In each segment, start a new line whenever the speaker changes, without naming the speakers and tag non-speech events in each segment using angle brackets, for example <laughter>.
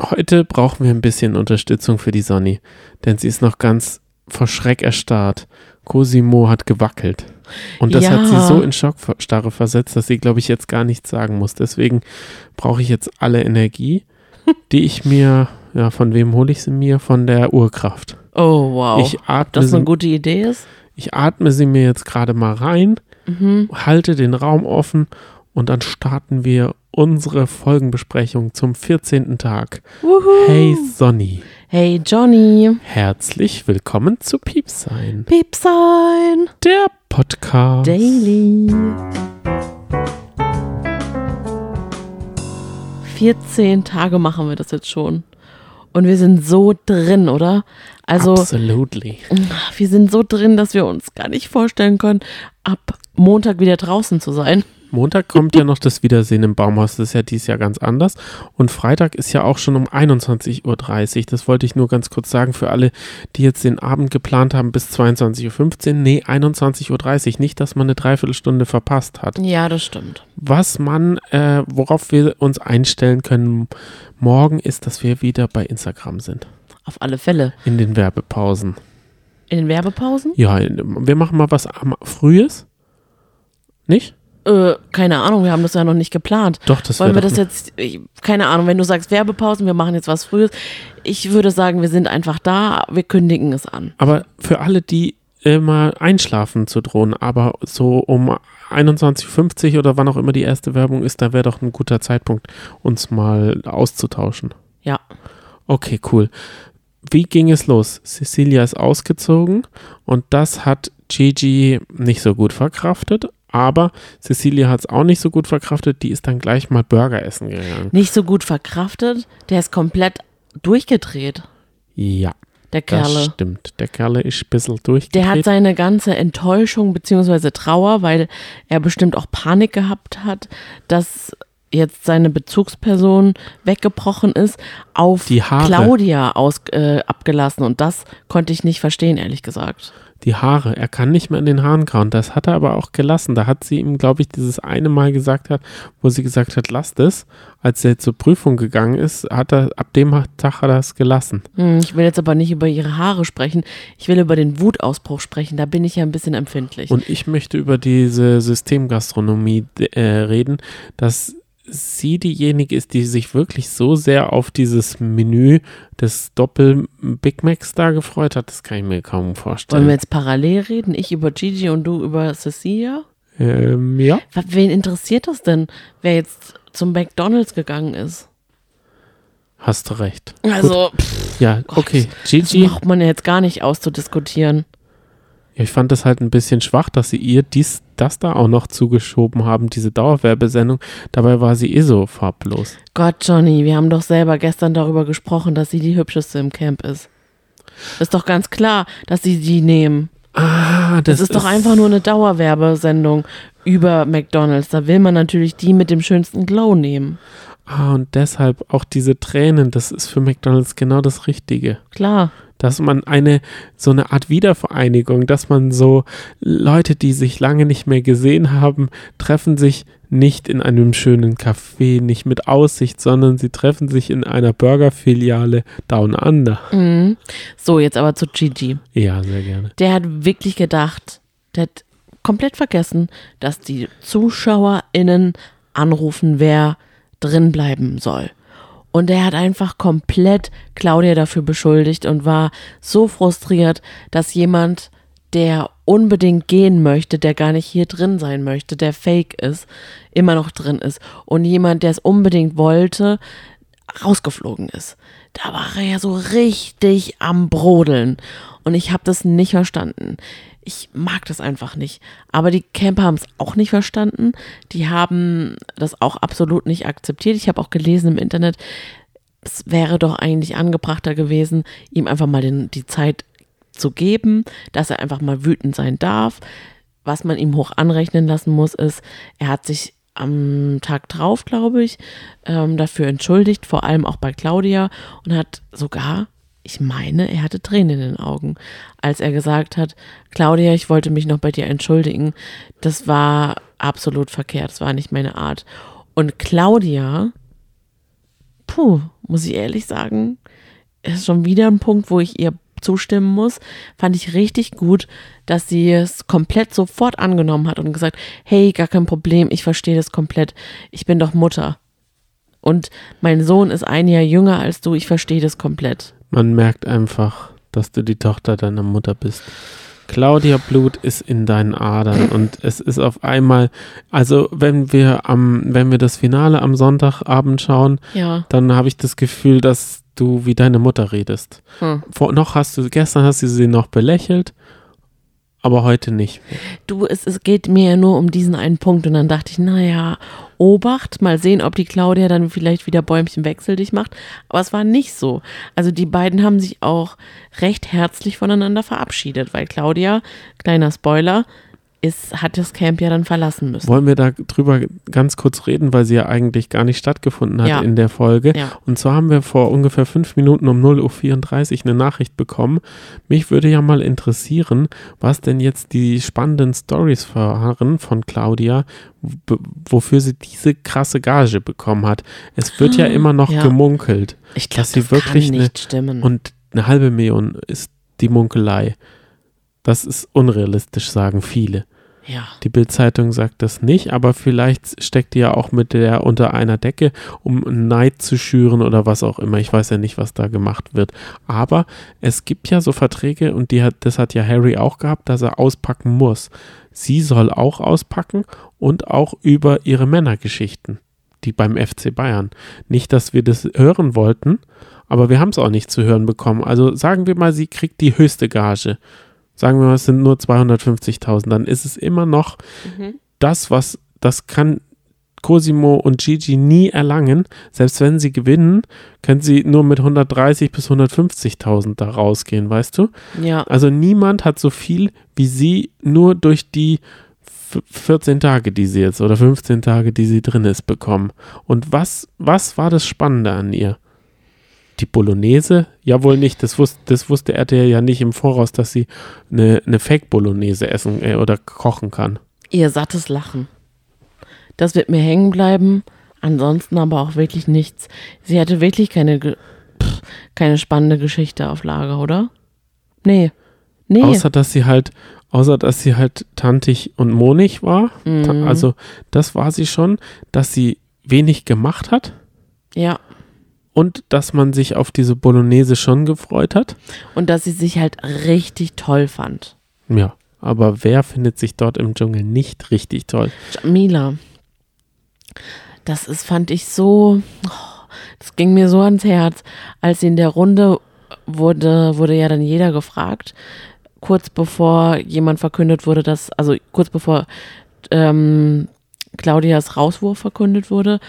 Heute brauchen wir ein bisschen Unterstützung für die Sonny, denn sie ist noch ganz vor Schreck erstarrt. Cosimo hat gewackelt. Und das
Ja.
hat sie so in Schockstarre versetzt, dass sie, glaube ich, jetzt gar nichts sagen muss. Deswegen brauche ich jetzt alle Energie, <laughs> die ich mir, ja, von wem hole ich sie mir? Von der Urkraft.
Oh, wow.
Ich atme,
das eine
sie,
gute Idee ist?
ich atme sie mir jetzt gerade mal rein,
Mhm.
halte den Raum offen und dann starten wir unsere Folgenbesprechung zum 14. Tag.
Wuhu.
Hey Sonny,
Hey, Johnny.
herzlich willkommen zu Piepsein,
Piepsein.
der Podcast.
Daily. 14 Tage machen wir das jetzt schon. Und wir sind so drin, oder? Also,
Absolutely.
wir sind so drin, dass wir uns gar nicht vorstellen können, ab Montag wieder draußen zu sein.
Montag kommt ja noch das Wiedersehen im Baumhaus. Das ist ja dieses Jahr ganz anders. Und Freitag ist ja auch schon um 21.30 Uhr. Das wollte ich nur ganz kurz sagen für alle, die jetzt den Abend geplant haben bis 22.15 Uhr. Nee, 21.30 Uhr. Nicht, dass man eine Dreiviertelstunde verpasst hat.
Ja, das stimmt.
Was man, äh, worauf wir uns einstellen können morgen, ist, dass wir wieder bei Instagram sind.
Auf alle Fälle.
In den Werbepausen.
In den Werbepausen?
Ja, wir machen mal was am Frühes. Nicht?
Äh, keine Ahnung, wir haben das ja noch nicht geplant.
Doch, das
Wollen wir das jetzt, ich, keine Ahnung, wenn du sagst Werbepausen, wir machen jetzt was Frühes. Ich würde sagen, wir sind einfach da, wir kündigen es an.
Aber für alle, die immer einschlafen zu drohen, aber so um 21.50 Uhr oder wann auch immer die erste Werbung ist, da wäre doch ein guter Zeitpunkt, uns mal auszutauschen.
Ja.
Okay, cool. Wie ging es los? Cecilia ist ausgezogen und das hat Gigi nicht so gut verkraftet, aber Cecilia hat es auch nicht so gut verkraftet, die ist dann gleich mal Burger essen gegangen.
Nicht so gut verkraftet, der ist komplett durchgedreht,
Ja,
der
das
Kerle.
stimmt. Der Kerle ist ein bisschen durchgedreht.
Der hat seine ganze Enttäuschung bzw. Trauer, weil er bestimmt auch Panik gehabt hat, dass jetzt seine Bezugsperson weggebrochen ist, auf. Claudia aus, äh, abgelassen. Und das konnte ich nicht verstehen, ehrlich gesagt.
Die Haare. Er kann nicht mehr an den Haaren kauen. Das hat er aber auch gelassen. Da hat sie ihm, glaube ich, dieses eine Mal gesagt hat, wo sie gesagt hat, lass das. Als er zur Prüfung gegangen ist, hat er, ab dem Tag hat er es gelassen.
Hm, ich will jetzt aber nicht über ihre Haare sprechen. Ich will über den Wutausbruch sprechen. Da bin ich ja ein bisschen empfindlich.
Und ich möchte über diese Systemgastronomie äh, reden, dass sie diejenige ist, die sich wirklich so sehr auf dieses Menü des Doppel-Big Macs da gefreut hat. Das kann ich mir kaum
Wollen
vorstellen.
wir jetzt parallel reden? Ich über Gigi und du über Cecilia?
ähm, ja.
Wen interessiert das denn, wer jetzt zum McDonalds gegangen ist?
Hast du recht.
Also,
Ja, okay.
das
Gigi.
braucht man ja jetzt gar nicht auszudiskutieren.
Ja, ich fand das halt ein bisschen schwach, dass sie ihr dies, das da auch noch zugeschoben haben, diese Dauerwerbesendung. Dabei war sie eh so farblos.
Gott, Johnny, wir haben doch selber gestern darüber gesprochen, dass sie die hübscheste im Camp ist. Ist doch ganz klar, dass sie die nehmen.
Ah,
Das ist doch einfach nur eine Dauerwerbesendung über McDonalds. Da will man natürlich die mit dem schönsten Glow nehmen.
Ah, und deshalb auch diese Tränen, das ist für McDonalds genau das Richtige.
Klar.
Dass man eine, so eine Art Wiedervereinigung, dass man so Leute, die sich lange nicht mehr gesehen haben, treffen sich nicht in einem schönen Café, nicht mit Aussicht, sondern sie treffen sich in einer Burgerfiliale Down Under.
Mhm. So, jetzt aber zu Gigi.
Ja, sehr gerne.
Der hat wirklich gedacht, der hat komplett vergessen, dass die ZuschauerInnen anrufen, wer drin bleiben soll. Und er hat einfach komplett Claudia dafür beschuldigt und war so frustriert, dass jemand, der unbedingt gehen möchte, der gar nicht hier drin sein möchte, der fake ist, immer noch drin ist. Und jemand, der es unbedingt wollte, rausgeflogen ist. Da war er ja so richtig am Brodeln. Und ich habe das nicht verstanden. Ich mag das einfach nicht. Aber die Camper haben es auch nicht verstanden. Die haben das auch absolut nicht akzeptiert. Ich habe auch gelesen im Internet, es wäre doch eigentlich angebrachter gewesen, ihm einfach mal den, die Zeit zu geben, dass er einfach mal wütend sein darf. Was man ihm hoch anrechnen lassen muss, ist, er hat sich am Tag drauf, glaube ich, ähm, dafür entschuldigt, vor allem auch bei Claudia und hat sogar, ich meine, er hatte Tränen in den Augen, als er gesagt hat, Claudia, ich wollte mich noch bei dir entschuldigen. Das war absolut verkehrt, das war nicht meine Art. Und Claudia, puh, muss ich ehrlich sagen, ist schon wieder ein Punkt, wo ich ihr zustimmen muss. Fand ich richtig gut, dass sie es komplett sofort angenommen hat und gesagt, hey, gar kein Problem, ich verstehe das komplett. Ich bin doch Mutter. Und mein Sohn ist ein Jahr jünger als du, ich verstehe das komplett.
Man merkt einfach, dass du die Tochter deiner Mutter bist. Claudia Blut ist in deinen Adern <laughs> und es ist auf einmal, also wenn wir am, wenn wir das Finale am Sonntagabend schauen,
Ja.
dann habe ich das Gefühl, dass du wie deine Mutter redest.
Hm.
Vor, noch hast du, gestern hast du sie noch belächelt, aber heute nicht.
Du, es, es geht mir ja nur um diesen einen Punkt und dann dachte ich, naja, Obacht, mal sehen, ob die Claudia dann vielleicht wieder Bäumchen wechseldig macht. Aber es war nicht so. Also die beiden haben sich auch recht herzlich voneinander verabschiedet, weil Claudia, kleiner Spoiler, ist, hat das Camp ja dann verlassen müssen.
Wollen wir da drüber ganz kurz reden, weil sie ja eigentlich gar nicht stattgefunden hat
Ja.
in der Folge.
Ja.
Und zwar haben wir vor ungefähr fünf Minuten um 0.34 Uhr eine Nachricht bekommen. Mich würde ja mal interessieren, was denn jetzt die spannenden Stories waren von Claudia, wofür sie diese krasse Gage bekommen hat. Es wird ja immer noch
Ah, Ja.
gemunkelt.
Ich glaube,
dass sie
das
wirklich
kann
eine-
nicht stimmen.
Und eine halbe Million ist die Munkelei. Das ist unrealistisch, sagen viele.
ja.
Die Bildzeitung sagt das nicht, aber vielleicht steckt die ja auch mit der unter einer Decke, um Neid zu schüren oder was auch immer. Ich weiß ja nicht, was da gemacht wird. Aber es gibt ja so Verträge und die hat, das hat ja Harry auch gehabt, dass er auspacken muss. Sie soll auch auspacken und auch über ihre Männergeschichten, die beim FC Bayern. Nicht, dass wir das hören wollten, aber wir haben es auch nicht zu hören bekommen. Also sagen wir mal, sie kriegt die höchste Gage sagen wir mal, es sind nur 250.000, dann ist es immer noch das, was, das kann Cosimo und Gigi nie erlangen. Selbst wenn sie gewinnen, können sie nur mit 130 bis 150.000 da rausgehen, weißt du?
Ja.
Also niemand hat so viel wie sie nur durch die f- 14 Tage, die sie jetzt oder 15 Tage, die sie drin ist, bekommen. Und was, was war das Spannende an ihr? Die Bolognese? Ja, wohl nicht. Das wusste, das wusste RTL ja nicht im Voraus, dass sie eine, eine Fake-Bolognese essen äh, oder kochen kann.
Ihr sattes Lachen. Das wird mir hängen bleiben. Ansonsten aber auch wirklich nichts. Sie hatte wirklich keine, pff, keine spannende Geschichte auf Lager, oder? Nee. Nee.
Außer, dass sie halt, außer, dass sie halt tantig und monig war.
Mhm.
Also, das war sie schon, dass sie wenig gemacht hat.
ja.
Und dass man sich auf diese Bolognese schon gefreut hat.
Und dass sie sich halt richtig toll fand.
Ja, aber wer findet sich dort im Dschungel nicht richtig toll?
Jamila. Das ist, fand ich so, das ging mir so ans Herz. Als sie in der Runde wurde, wurde ja dann jeder gefragt, kurz bevor jemand verkündet wurde, dass, also kurz bevor ähm, Claudias Rauswurf verkündet wurde,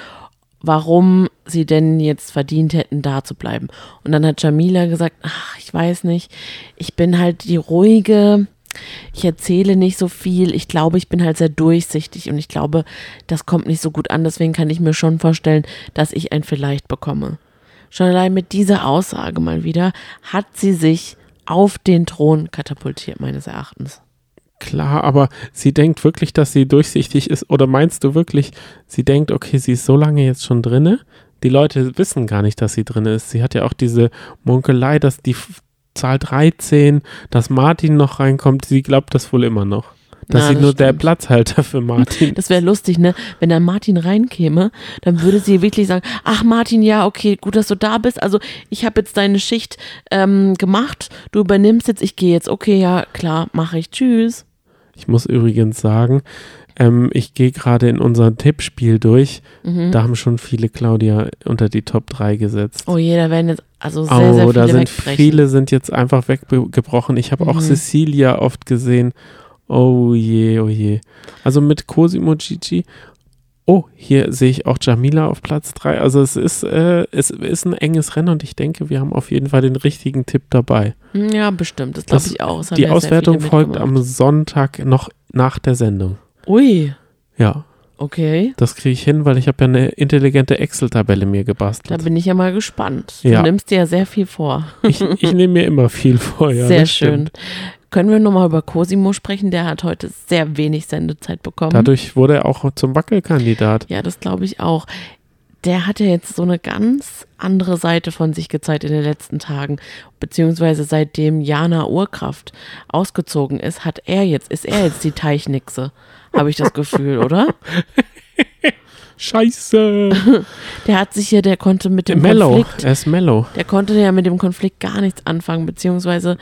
warum sie denn jetzt verdient hätten, da zu bleiben. Und dann hat Jamila gesagt, ach, ich weiß nicht, ich bin halt die ruhige, ich erzähle nicht so viel, ich glaube, ich bin halt sehr durchsichtig und ich glaube, das kommt nicht so gut an, deswegen kann ich mir schon vorstellen, dass ich ein Vielleicht bekomme. Schon allein mit dieser Aussage mal wieder hat sie sich auf den Thron katapultiert, meines Erachtens.
Klar, aber sie denkt wirklich, dass sie durchsichtig ist. Oder meinst du wirklich, sie denkt, okay, sie ist so lange jetzt schon drinne? Die Leute wissen gar nicht, dass sie drinne ist. Sie hat ja auch diese Munkelei, dass die Zahl 13, dass Martin noch reinkommt. Sie glaubt das wohl immer noch. Dass sie
das
nur der
stimmt.
Platzhalter für Martin <laughs>
Das wäre lustig, ne? Wenn da Martin reinkäme, dann würde sie wirklich sagen, ach Martin, ja, okay, gut, dass du da bist. Also ich habe jetzt deine Schicht ähm, gemacht, du übernimmst jetzt, ich gehe jetzt. Okay, ja, klar, mache ich. Tschüss.
Ich muss übrigens sagen, ähm, ich gehe gerade in unser Tippspiel durch.
Mhm.
Da haben schon viele Claudia unter die Top 3 gesetzt.
Oh je, da werden jetzt also sehr,
oh,
sehr viele
da sind
wegbrechen.
viele sind jetzt einfach weggebrochen. Ich habe auch
Mhm.
Cecilia oft gesehen. Oh je, oh je. Also mit Cosimo Gigi. Oh, hier sehe ich auch Jamila auf Platz 3. Also es ist, äh, es ist ein enges Rennen und ich denke, wir haben auf jeden Fall den richtigen Tipp dabei.
Ja, bestimmt, das glaube ich auch.
Die
ja
Auswertung folgt am Sonntag noch nach der Sendung.
Ui,
Ja,
okay.
das kriege ich hin, weil ich habe ja eine intelligente Excel-Tabelle mir
Da
gebastelt.
bin ich ja mal gespannt. Du
Ja.
nimmst dir ja sehr viel vor.
Ich, ich nehme mir immer viel vor. Ja,
sehr schön.
stimmt.
Können wir nochmal über Cosimo sprechen? Der hat heute sehr wenig Sendezeit bekommen.
Dadurch wurde er auch zum Wackelkandidat.
Ja, das glaube ich auch. der hat ja jetzt so eine ganz andere Seite von sich gezeigt in den letzten Tagen, beziehungsweise seitdem Jana Urkraft ausgezogen ist, hat er jetzt, ist er jetzt die Teichnixe, habe ich das Gefühl, oder? <laughs>
Scheiße. <laughs>
Der hat sich ja, der konnte mit dem
mellow.
Konflikt,
Er ist mellow.
der konnte ja mit dem Konflikt gar nichts anfangen, beziehungsweise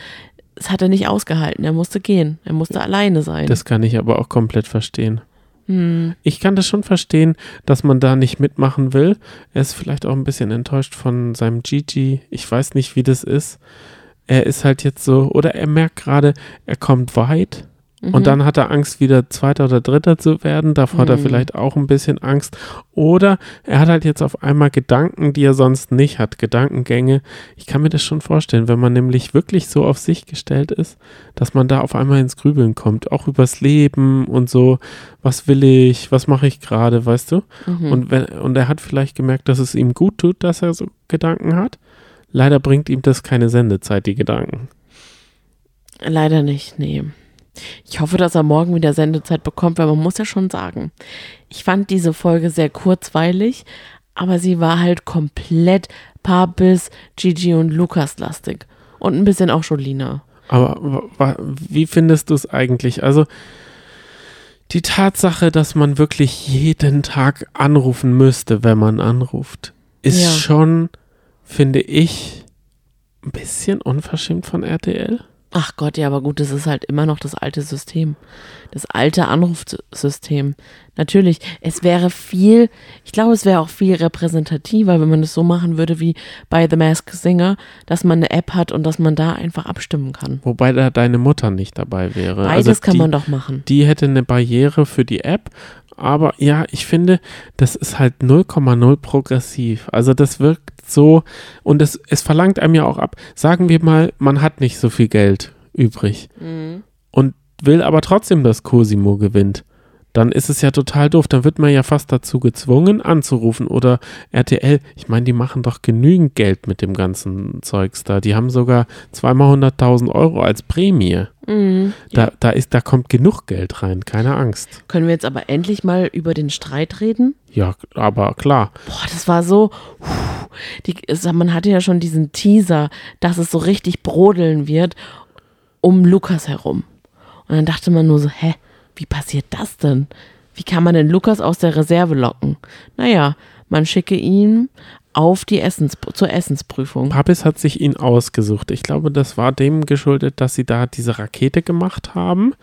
es hat er nicht ausgehalten. Er musste gehen, er musste alleine sein.
Das kann ich aber auch komplett verstehen.
hm.
Ich kann das schon verstehen, dass man da nicht mitmachen will. Er ist vielleicht auch ein bisschen enttäuscht von seinem Gigi. Ich weiß nicht, wie das ist. Er ist halt jetzt so, oder er merkt gerade, er kommt weit.
Mhm.
Und dann hat er Angst, wieder Zweiter oder Dritter zu werden. Davor hat er
Mhm.
vielleicht auch ein bisschen Angst. Oder er hat halt jetzt auf einmal Gedanken, die er sonst nicht hat. Gedankengänge. Ich kann mir das schon vorstellen, wenn man nämlich wirklich so auf sich gestellt ist, dass man da auf einmal ins Grübeln kommt. Auch übers Leben und so. Was will ich? Was mache ich gerade? Weißt du?
Mhm.
Und, wenn, und er hat vielleicht gemerkt, dass es ihm gut tut, dass er so Gedanken hat. Leider bringt ihm das keine Sendezeit, die Gedanken.
Leider nicht, nee. Ich hoffe, dass er morgen wieder Sendezeit bekommt, weil man muss ja schon sagen, ich fand diese Folge sehr kurzweilig, aber sie war halt komplett Papis, Gigi und Lukas lastig. Und ein bisschen auch Jolina.
Aber wie findest du es eigentlich? Also die Tatsache, dass man wirklich jeden Tag anrufen müsste, wenn man anruft, ist
Ja.
schon, finde ich, ein bisschen unverschämt von RTL.
Ach Gott, ja, aber gut, das ist halt immer noch das alte System. Das alte Anrufsystem. Natürlich, es wäre viel, ich glaube, es wäre auch viel repräsentativer, wenn man es so machen würde wie bei The Masked Singer, dass man eine App hat und dass man da einfach abstimmen kann.
Wobei da deine Mutter nicht dabei wäre.
Beides
also
kann
die,
man doch machen.
Die hätte eine Barriere für die App. Aber ja, ich finde, das ist halt 0,0 progressiv. Also das wirkt so und es, es verlangt einem ja auch ab. Sagen wir mal, man hat nicht so viel Geld übrig und will aber trotzdem, dass Cosimo gewinnt. Dann ist es ja total doof. Dann wird man ja fast dazu gezwungen, anzurufen. Oder RTL, ich meine, die machen doch genügend Geld mit dem ganzen Zeugs da. Die haben sogar zweimal 100.000 Euro als Prämie.
Mhm.
Da, da, ist, da kommt genug Geld rein, keine Angst.
Können wir jetzt aber endlich mal über den Streit reden?
Ja, aber klar.
Boah, das war so. Die, man hatte ja schon diesen Teaser, dass es so richtig brodeln wird um Lukas herum. Und dann dachte man nur so, hä, wie passiert das denn? Wie kann man denn Lukas aus der Reserve locken? Naja, man schicke ihn auf die Essens zur Essensprüfung.
Papis hat sich ihn ausgesucht. Ich glaube, das war dem geschuldet, dass sie da diese Rakete gemacht haben,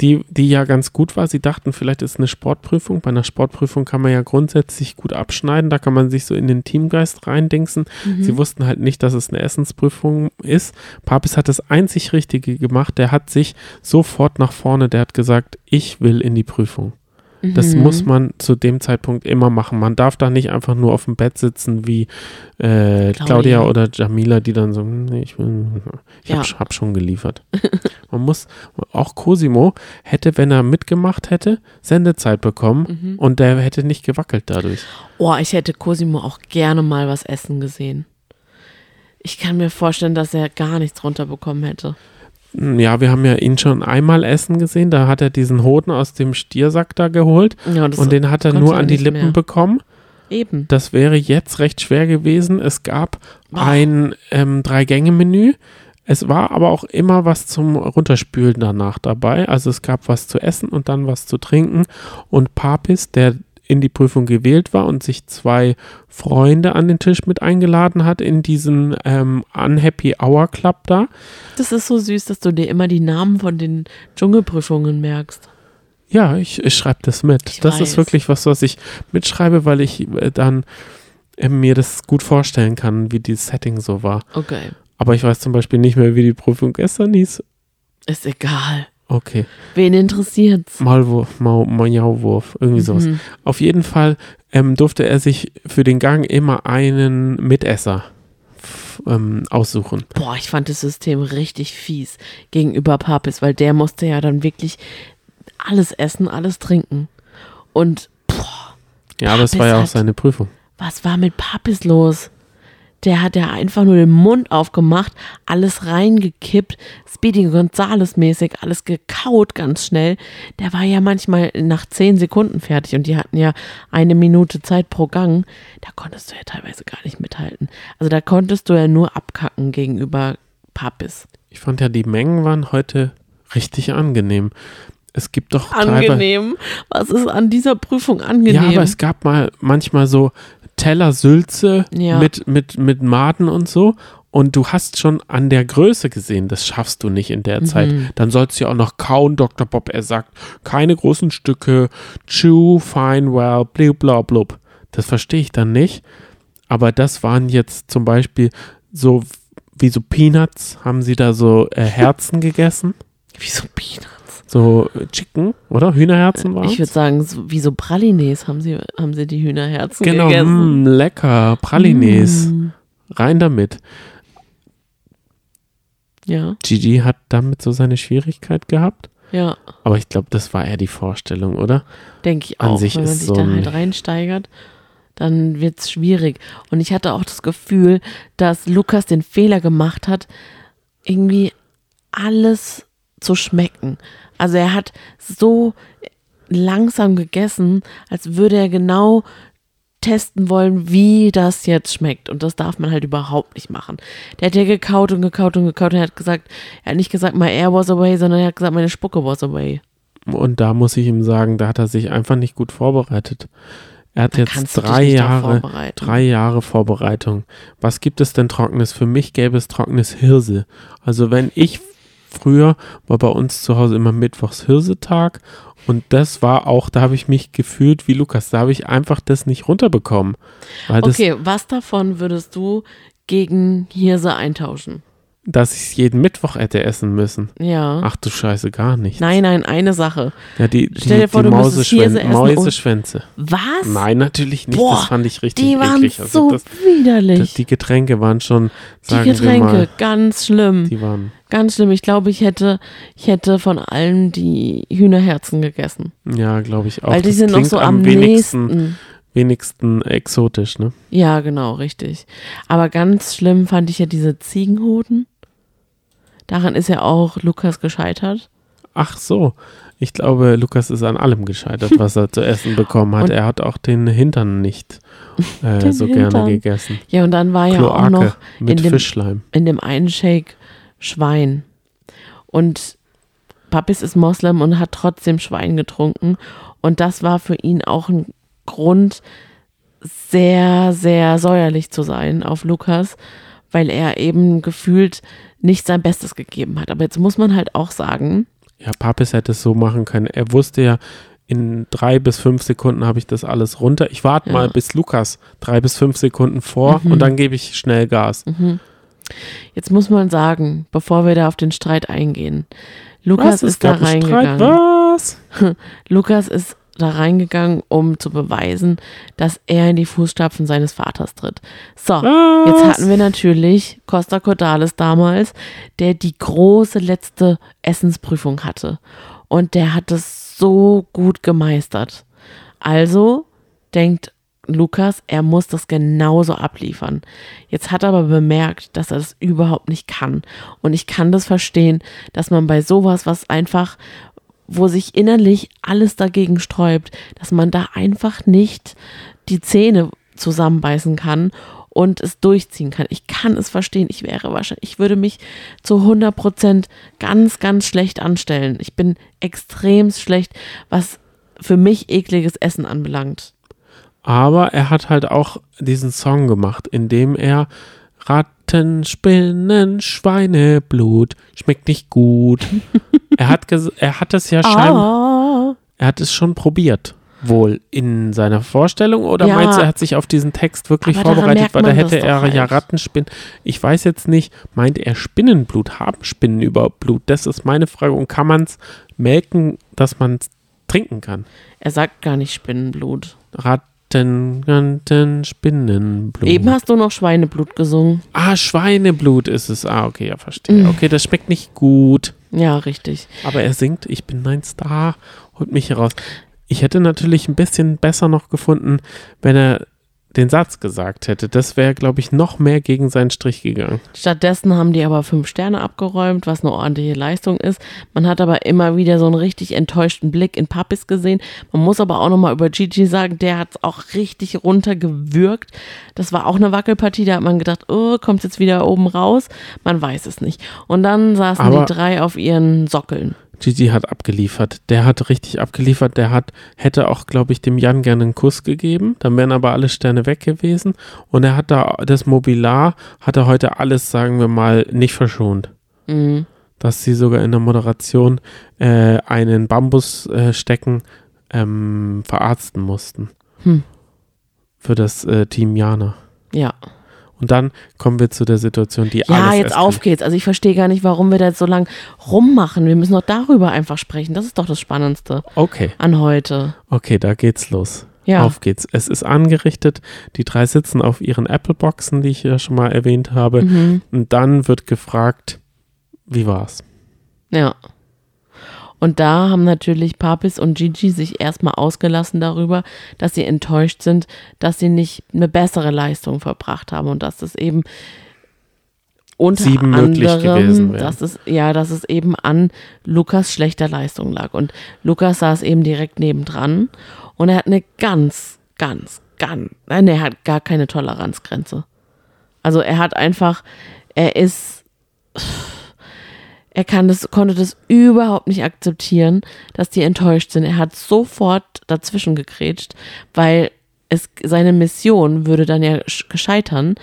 die, die ja ganz gut war. Sie dachten, vielleicht ist eine Sportprüfung. Bei einer Sportprüfung kann man ja grundsätzlich gut abschneiden. Da kann man sich so in den Teamgeist reindingsen. Sie wussten halt nicht, dass es eine Essensprüfung ist. Papis hat das einzig Richtige gemacht. Der hat sich sofort nach vorne, der hat gesagt, ich will in die Prüfung. Das
Mhm.
muss man zu dem Zeitpunkt immer machen. Man darf da nicht einfach nur auf dem Bett sitzen wie äh, Claudia.
Claudia.
oder Jamila, die dann so, "Hm, nee, ich, ich
Ja.
hab, hab schon geliefert. <laughs> man muss, auch Cosimo hätte, wenn er mitgemacht hätte, Sendezeit bekommen
Mhm.
und der hätte nicht gewackelt dadurch.
Oh, ich hätte Cosimo auch gerne mal was essen gesehen. Ich kann mir vorstellen, dass er gar nichts runterbekommen hätte.
Ja, wir haben ja ihn schon einmal essen gesehen. Da hat er diesen Hoden aus dem Stiersack da geholt
Ja,
und den hat er nur an die Lippen
mehr.
bekommen.
eben.
Das wäre jetzt recht schwer gewesen. Es gab
Oh.
ein ähm, Drei-Gänge-Menü. Es war aber auch immer was zum Runterspülen danach dabei. Also es gab was zu essen und dann was zu trinken. Und Papis, der in die Prüfung gewählt war und sich zwei Freunde an den Tisch mit eingeladen hat in diesen ähm, Unhappy Hour Club da.
Das ist so süß, dass du dir immer die Namen von den Dschungelprüfungen merkst.
Ja, ich, ich schreibe das mit.
Ich
das
weiß.
ist wirklich was, was ich mitschreibe, weil ich äh, dann äh, mir das gut vorstellen kann, wie dieses Setting so war.
Okay.
Aber ich weiß zum Beispiel nicht mehr, wie die Prüfung gestern hieß.
Ist egal.
Okay.
Wen interessiert's?
Maulwurf, Mau, Majauwurf, irgendwie sowas.
Mhm.
Auf jeden Fall ähm, durfte er sich für den Gang immer einen Mitesser ähm, aussuchen.
Boah, ich fand das System richtig fies gegenüber Papis, weil der musste ja dann wirklich alles essen, alles trinken. Und boah,
Ja, aber es war ja auch
hat-
seine Prüfung.
was war mit Papis los? Der hat ja einfach nur den Mund aufgemacht, alles reingekippt, Speedy Gonzales mäßig, alles gekaut ganz schnell. Der war ja manchmal nach zehn Sekunden fertig und die hatten ja eine Minute Zeit pro Gang. Da konntest du ja teilweise gar nicht mithalten. Also da konntest du ja nur abkacken gegenüber Papis.
Ich fand ja, die Mengen waren heute richtig angenehm. Es gibt doch.
Angenehm. Was ist an dieser Prüfung angenehm?
Ja, aber es gab mal manchmal so Teller Sülze
Ja.
mit, mit, mit Maden und so. Und du hast schon an der Größe gesehen, das schaffst du nicht in der Zeit.
Mhm.
Dann sollst du ja auch noch kauen, Dr. Bob. Er sagt, keine großen Stücke, chew, fine, well, blub, bla, blub. Das verstehe ich dann nicht. Aber das waren jetzt zum Beispiel so wie so Peanuts, haben sie da so äh, Herzen <laughs> gegessen.
Wieso Peanuts?
So äh, Chicken, oder? Hühnerherzen waren
Ich würde sagen, so, wie so Pralines haben sie, haben sie die Hühnerherzen
Genau,
gegessen.
mm, lecker. Pralines.
Mm,
Rein damit.
ja,
Gigi hat damit so seine Schwierigkeit gehabt.
ja,
Aber ich glaube, das war eher die Vorstellung, oder?
denke ich
An
auch.
sich
Wenn man
ist
sich
so
da halt reinsteigert, dann wird es schwierig. Und ich hatte auch das Gefühl, dass Lukas den Fehler gemacht hat, irgendwie alles zu schmecken. Also er hat so langsam gegessen, als würde er genau testen wollen, wie das jetzt schmeckt. Und das darf man halt überhaupt nicht machen. Der hat ja gekaut und gekaut und gekaut. Und er hat gesagt, er hat nicht gesagt, my air was away, sondern er hat gesagt, meine Spucke was away.
Und da muss ich ihm sagen, da hat er sich einfach nicht gut vorbereitet. Er hat
Da
jetzt drei Jahre, drei Jahre Vorbereitung. Was gibt es denn Trockenes? Für mich gäbe es trockenes Hirse. Also wenn ich früher war bei uns zu Hause immer Mittwochs Hirsetag und das war auch, da habe ich mich gefühlt wie Lukas, da habe ich einfach das nicht runterbekommen.
Okay, was davon würdest du gegen Hirse eintauschen?
dass ich es jeden Mittwoch hätte essen müssen.
Ja.
Ach du Scheiße, gar nicht.
Nein, nein, eine Sache.
Ja, die, die,
Stell dir vor,
die
du
Mauseschwän
essen
Mäuseschwänze.
Was?
Nein, natürlich nicht.
Boah,
das fand ich richtig
Die waren
eklig. Also
so
das,
widerlich.
das, die Getränke waren schon,
die Getränke,
mal,
ganz schlimm.
die waren,
Ganz schlimm. Ich glaube, ich hätte, ich hätte von allem die Hühnerherzen gegessen.
ja, glaube ich auch.
weil die
das
sind noch so am
wenigsten,
nächsten.
wenigsten exotisch, ne?
Ja, genau, richtig. Aber ganz schlimm fand ich ja diese Ziegenhoden. Daran ist ja auch Lukas gescheitert.
Ach so. Ich glaube, Lukas ist an allem gescheitert, <laughs> was er zu essen bekommen hat.
Und-
er hat auch den Hintern nicht <laughs> äh,
Den
so
Hintern.
gerne gegessen.
Ja, und dann war ja auch
Kloake
noch
mit
in dem,
Fischleim.
in dem einen Shake Schwein. Und Papis ist Moslem und hat trotzdem Schwein getrunken. Und das war für ihn auch ein Grund, sehr, sehr säuerlich zu sein auf Lukas, weil er eben gefühlt nicht sein Bestes gegeben hat. Aber jetzt muss man halt auch sagen,
Ja, Papis hätte es so machen können. Er wusste ja, in drei bis fünf Sekunden habe ich das alles runter. Ich warte
Ja.
mal bis Lukas drei bis fünf Sekunden vor
Mhm.
und dann gebe ich schnell Gas.
Jetzt muss man sagen, bevor wir da auf den Streit eingehen, Lukas ist, da reingegangen.
Was? <laughs>
Lukas ist da reingegangen, um zu beweisen, dass er in die Fußstapfen seines Vaters tritt. So,
Was?
jetzt hatten wir natürlich Costa Cordalis damals, der die große letzte Essensprüfung hatte. Und der hat es so gut gemeistert. Also denkt Lukas, er muss das genauso abliefern. Jetzt hat er aber bemerkt, dass er das überhaupt nicht kann. Und ich kann das verstehen, dass man bei sowas, was einfach, wo sich innerlich alles dagegen sträubt, dass man da einfach nicht die Zähne zusammenbeißen kann und es durchziehen kann. Ich kann es verstehen. Ich wäre wahrscheinlich, ich würde mich zu 100 Prozent ganz, ganz schlecht anstellen. Ich bin extrem schlecht, was für mich ekliges Essen anbelangt.
Aber er hat halt auch diesen Song gemacht, in dem er Ratten, Spinnen, Schweineblut schmeckt nicht gut. <laughs> er hat er hat es ja scheinbar,
Ah,
er hat es schon probiert. Wohl in seiner Vorstellung oder
Ja.
meinst du, er hat sich auf diesen Text wirklich
Aber
vorbereitet, weil da hätte er
doch
ja
halt.
Rattenspinnen. Ich weiß jetzt nicht, meint er Spinnenblut? Haben Spinnen überhaupt Blut? Das ist meine Frage. Und kann man es melken, dass man es trinken kann?
er sagt gar nicht Spinnenblut.
Ratten, Ratten, Spinnenblut.
Eben hast du noch Schweineblut gesungen.
Ah, Schweineblut ist es. Ah, okay, ja, verstehe. Okay, das schmeckt nicht gut.
Ja, richtig.
Aber er singt, ich bin ein Star, holt mich heraus. Ich hätte natürlich ein bisschen besser noch gefunden, wenn er den Satz gesagt hätte. Das wäre, glaube ich, noch mehr gegen seinen Strich gegangen.
Stattdessen haben die aber fünf Sterne abgeräumt, was eine ordentliche Leistung ist. Man hat aber immer wieder so einen richtig enttäuschten Blick in Papis gesehen. Man muss aber auch nochmal über Gigi sagen, der hat es auch richtig runtergewürgt. Das war auch eine Wackelpartie, da hat man gedacht, oh, kommt jetzt wieder oben raus. Man weiß es nicht. Und dann saßen
Aber-
die drei auf ihren Sockeln.
Gigi hat abgeliefert. Der hat richtig abgeliefert. Der hat, hätte auch, glaube ich, dem Jan gerne einen Kuss gegeben. Dann wären aber alle Sterne weg gewesen. Und er hat da, das Mobilar hat er heute alles, sagen wir mal, nicht verschont.
Mhm.
Dass sie sogar in der Moderation äh, einen Bambusstecken äh, Stecken, ähm, verarzten mussten.
Hm.
Für das äh, Team Jana.
Ja.
Und dann kommen wir zu der Situation, die
Ja,
alles
jetzt auf geht's. Also ich verstehe gar nicht, warum wir da jetzt so lang rummachen. Wir müssen doch darüber einfach sprechen. Das ist doch das Spannendste
Okay,
an heute.
okay, da geht's los.
Ja.
Auf geht's. Es ist angerichtet. Die drei sitzen auf ihren Apple-Boxen, die ich ja schon mal erwähnt habe.
Mhm.
Und dann wird gefragt, wie war's?
Ja. Und da haben natürlich Papis und Gigi sich erstmal ausgelassen darüber, dass sie enttäuscht sind, dass sie nicht eine bessere Leistung verbracht haben und dass es eben unter
Sieben möglich gewesen
anderem,
wären.
dass es, ja, dass es eben an Lukas schlechter Leistung lag. Und Lukas saß eben direkt nebendran und er hat eine ganz, ganz, ganz, nein, er hat gar keine Toleranzgrenze. Also er hat einfach, er ist, er kann das, konnte das überhaupt nicht akzeptieren, dass die enttäuscht sind. Er hat sofort dazwischen gegrätscht, weil es, seine Mission würde dann ja sch- gescheitern,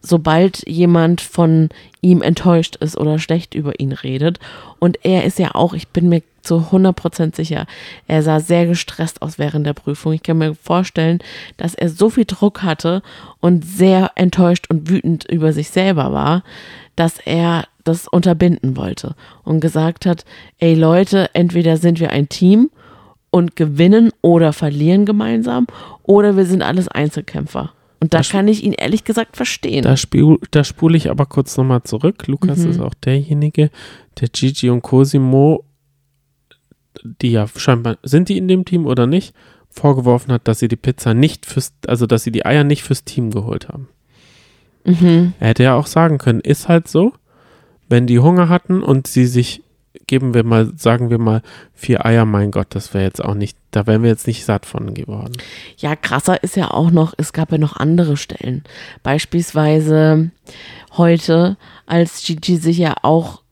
sobald jemand von ihm enttäuscht ist oder schlecht über ihn redet. Und er ist ja auch, ich bin mir zu 100% sicher, er sah sehr gestresst aus während der Prüfung. Ich kann mir vorstellen, dass er so viel Druck hatte und sehr enttäuscht und wütend über sich selber war, dass er das unterbinden wollte und gesagt hat, ey Leute, entweder sind wir ein Team und gewinnen oder verlieren gemeinsam oder wir sind alles Einzelkämpfer. Und da
Das-
kann ich ihn ehrlich gesagt verstehen.
Da, spiel, da spule ich aber kurz nochmal zurück. Lukas
Mhm.
ist auch derjenige, der Gigi und Cosimo, die ja scheinbar, sind die in dem Team oder nicht, vorgeworfen hat, dass sie die Pizza nicht fürs, also dass sie die Eier nicht fürs Team geholt haben.
mhm.
Er hätte ja auch sagen können, ist halt so, wenn die Hunger hatten und sie sich, geben wir mal, sagen wir mal, vier Eier, mein Gott, das wäre jetzt auch nicht, da wären wir jetzt nicht satt von geworden.
Ja, krasser ist ja auch noch, es gab ja noch andere Stellen. Beispielsweise heute, als Gigi sich ja auch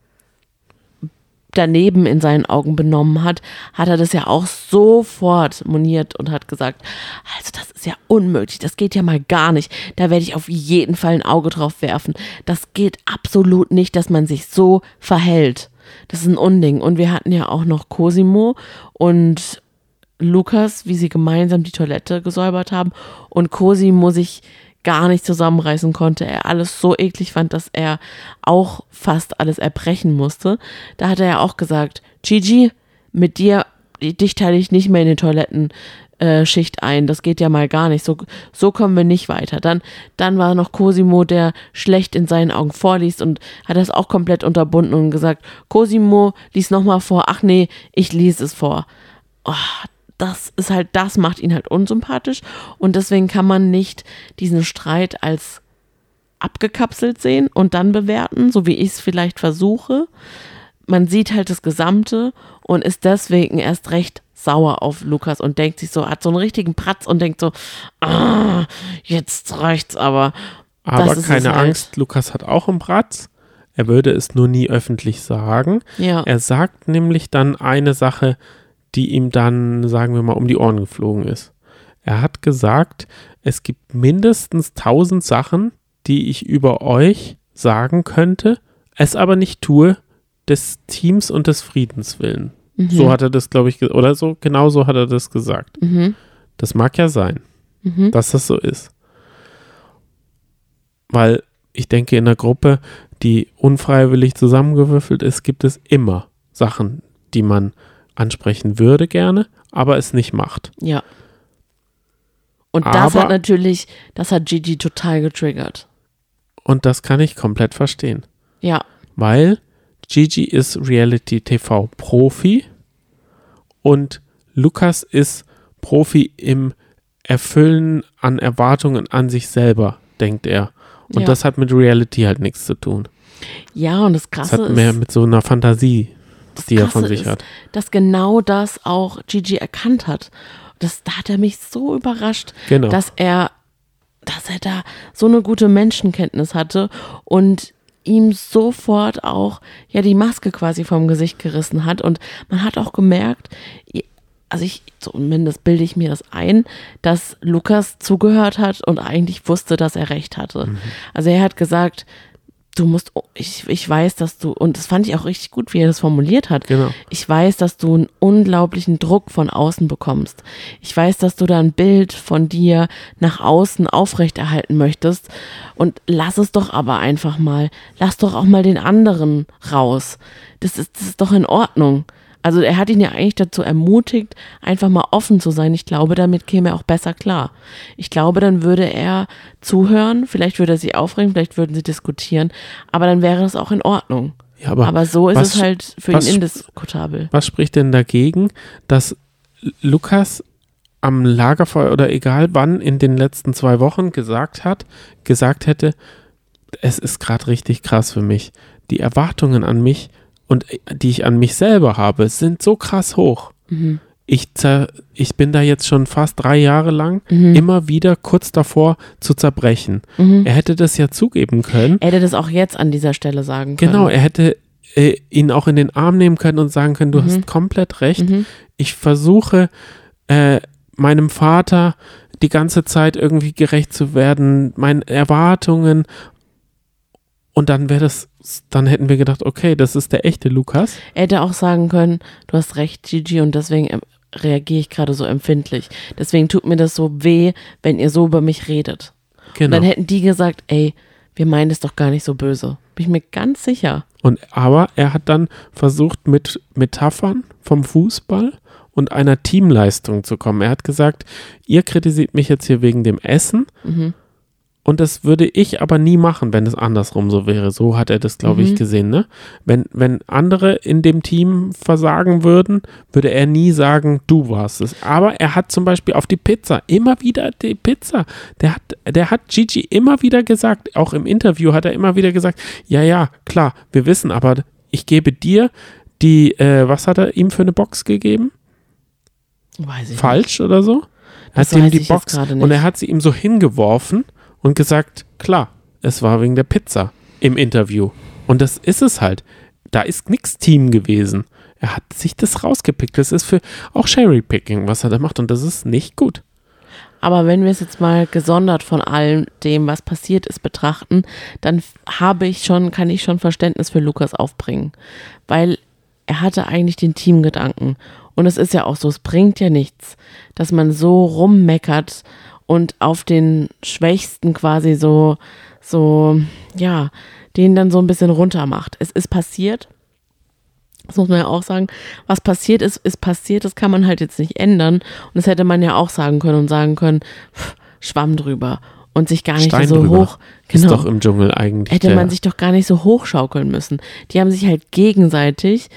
daneben in seinen Augen benommen hat, hat er das ja auch sofort moniert und hat gesagt, also das ist ja unmöglich, das geht ja mal gar nicht. Da werde ich auf jeden Fall ein Auge drauf werfen. Das geht absolut nicht, dass man sich so verhält. Das ist ein Unding. Und wir hatten ja auch noch Cosimo und Lukas, wie sie gemeinsam die Toilette gesäubert haben und Cosimo sich gar nicht zusammenreißen konnte, er alles so eklig fand, dass er auch fast alles erbrechen musste. Da hat er ja auch gesagt, Gigi, mit dir, dich teile ich nicht mehr in den Toiletten. äh, Schicht ein, das geht ja mal gar nicht, so, so kommen wir nicht weiter. Dann, dann war noch Cosimo, der schlecht in seinen Augen vorliest und hat das auch komplett unterbunden und gesagt, Cosimo, lies nochmal vor, ach nee, ich lese es vor. Oh, das ist halt, das macht ihn halt unsympathisch und deswegen kann man nicht diesen Streit als abgekapselt sehen und dann bewerten, so wie ich es vielleicht versuche. Man sieht halt das Gesamte und ist deswegen erst recht sauer auf Lukas und denkt sich so, hat so einen richtigen Pratz und denkt so, ah, jetzt reicht's aber.
Aber keine
halt.
Angst, Lukas hat auch einen Bratz. Er würde es nur nie öffentlich sagen.
Ja,
Er sagt nämlich dann eine Sache, die ihm dann, sagen wir mal, um die Ohren geflogen ist. Er hat gesagt, es gibt mindestens tausend Sachen, die ich über euch sagen könnte, es aber nicht tue, des Teams und des Friedens willen.
mhm.
So hat er das, glaube ich, oder so, genau so hat er das gesagt.
mhm.
Das mag ja sein,
Mhm.
dass das so ist. Weil ich denke, in einer Gruppe, die unfreiwillig zusammengewürfelt ist, gibt es immer Sachen, die man ansprechen würde gerne, aber es nicht macht.
Ja. Und das
Aber-
hat natürlich, das hat Gigi total getriggert.
Und das kann ich komplett verstehen.
Ja,
Weil Gigi ist Reality-TV-Profi und Lukas ist Profi im Erfüllen an Erwartungen an sich selber, denkt er. Und
Ja.
das hat mit Reality halt nichts zu tun.
Ja, und das
Das
Krasse
hat mehr
ist,
mit so einer Fantasie, die er von sich
ist,
hat.
dass genau das auch Gigi erkannt hat. Das, da hat er mich so überrascht,
Genau.
dass er, dass er da so eine gute Menschenkenntnis hatte und ihm sofort auch ja die Maske quasi vom Gesicht gerissen hat und man hat auch gemerkt, also ich zumindest bilde ich mir das ein, dass Lukas zugehört hat und eigentlich wusste, dass er recht hatte.
Mhm.
Also er hat gesagt, du musst, ich, ich weiß, dass du, und das fand ich auch richtig gut, wie er das formuliert hat.
Genau.
Ich weiß, dass du einen unglaublichen Druck von außen bekommst. Ich weiß, dass du da ein Bild von dir nach außen aufrechterhalten möchtest. Und lass es doch aber einfach mal. Lass doch auch mal den anderen raus. Das ist, das ist doch in Ordnung. Also er hat ihn ja eigentlich dazu ermutigt, einfach mal offen zu sein. Ich glaube, damit käme er auch besser klar. Ich glaube, dann würde er zuhören, vielleicht würde er sie aufregen, vielleicht würden sie diskutieren, aber dann wäre es auch in Ordnung.
Ja, aber,
Aber so ist
was-
es halt für
was-
ihn indiskutabel.
was spricht denn dagegen, dass Lukas am Lagerfeuer oder egal wann in den letzten zwei Wochen gesagt hat, gesagt hätte, es ist gerade richtig krass für mich. Die Erwartungen an mich und äh, die ich an mich selber habe, sind so krass hoch.
Mhm.
Ich, zer, ich bin da jetzt schon fast drei Jahre lang
Mhm.
immer wieder kurz davor zu zerbrechen. Er hätte das ja zugeben können.
Er hätte das auch jetzt an dieser Stelle sagen können.
Genau, er hätte äh, ihn auch in den Arm nehmen können und sagen können, du
Mhm.
hast komplett recht. Ich versuche äh, meinem Vater die ganze Zeit irgendwie gerecht zu werden, meinen Erwartungen. Und dann wäre das, dann hätten wir gedacht, okay, das ist der echte Lukas.
Er hätte auch sagen können, du hast recht, Gigi, und deswegen reagiere ich gerade so empfindlich. Deswegen tut mir das so weh, wenn ihr so über mich redet. Und
Genau.
dann hätten die gesagt, ey, wir meinen es doch gar nicht so böse. Bin ich mir ganz sicher.
Und aber er hat dann versucht, mit Metaphern vom Fußball und einer Teamleistung zu kommen. Er hat gesagt, ihr kritisiert mich jetzt hier wegen dem Essen. Und das würde ich aber nie machen, wenn es andersrum so wäre. So hat er das, glaube ich, gesehen. Ne? Wenn, wenn andere in dem Team versagen würden, würde er nie sagen, du warst es. Aber er hat zum Beispiel auf die Pizza, immer wieder die Pizza. Der hat, der hat Gigi immer wieder gesagt, auch im Interview hat er immer wieder gesagt, ja, ja, klar, wir wissen, aber ich gebe dir die, äh, was hat er ihm für eine Box gegeben?
Weiß ich
falsch oder so.
Das
hat ihm die Box und
nicht.
er hat sie ihm so hingeworfen und gesagt, klar, es war wegen der Pizza im Interview. Und das ist es halt. Da ist nichts Team gewesen. Er hat sich das rausgepickt. Das ist für auch Cherry-Picking, was er da macht. Und das ist nicht gut.
Aber wenn wir es jetzt mal gesondert von all dem, was passiert ist, betrachten, dann habe ich schon, kann ich schon Verständnis für Lukas aufbringen. Weil er hatte eigentlich den Teamgedanken. Und es ist ja auch so, es bringt ja nichts, dass man so rummeckert und auf den Schwächsten quasi so, so, ja, den dann so ein bisschen runter macht. Es ist passiert. Das muss man ja auch sagen. Was passiert ist, ist passiert. Das kann man halt jetzt nicht ändern. Und das hätte man ja auch sagen können und sagen können, pff, Schwamm drüber. Und sich gar nicht
Stein
so
drüber.
hoch.
Ist
Genau.
doch im Dschungel eigentlich.
Hätte man sich doch gar nicht so hochschaukeln müssen. Die haben sich halt gegenseitig,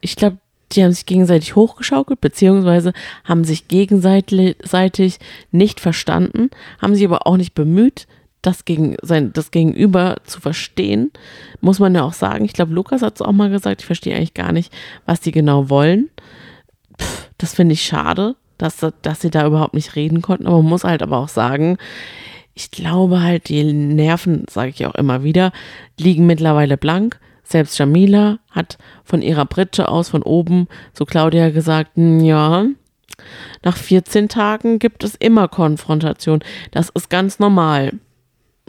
ich glaube, die haben sich gegenseitig hochgeschaukelt, beziehungsweise haben sich gegenseitig seitig nicht verstanden, haben sich aber auch nicht bemüht, das, gegen sein, das Gegenüber zu verstehen. Muss man ja auch sagen. Ich glaube, Lukas hat es auch mal gesagt, ich verstehe eigentlich gar nicht, was die genau wollen. Pff, das finde ich schade, dass, dass sie da überhaupt nicht reden konnten. Aber man muss halt aber auch sagen, ich glaube halt, die Nerven, sage ich auch immer wieder, liegen mittlerweile blank. Selbst Jamila hat von ihrer Pritsche aus von oben zu Claudia gesagt, "Hm, ja, nach 14 Tagen gibt es immer Konfrontation. Das ist ganz normal.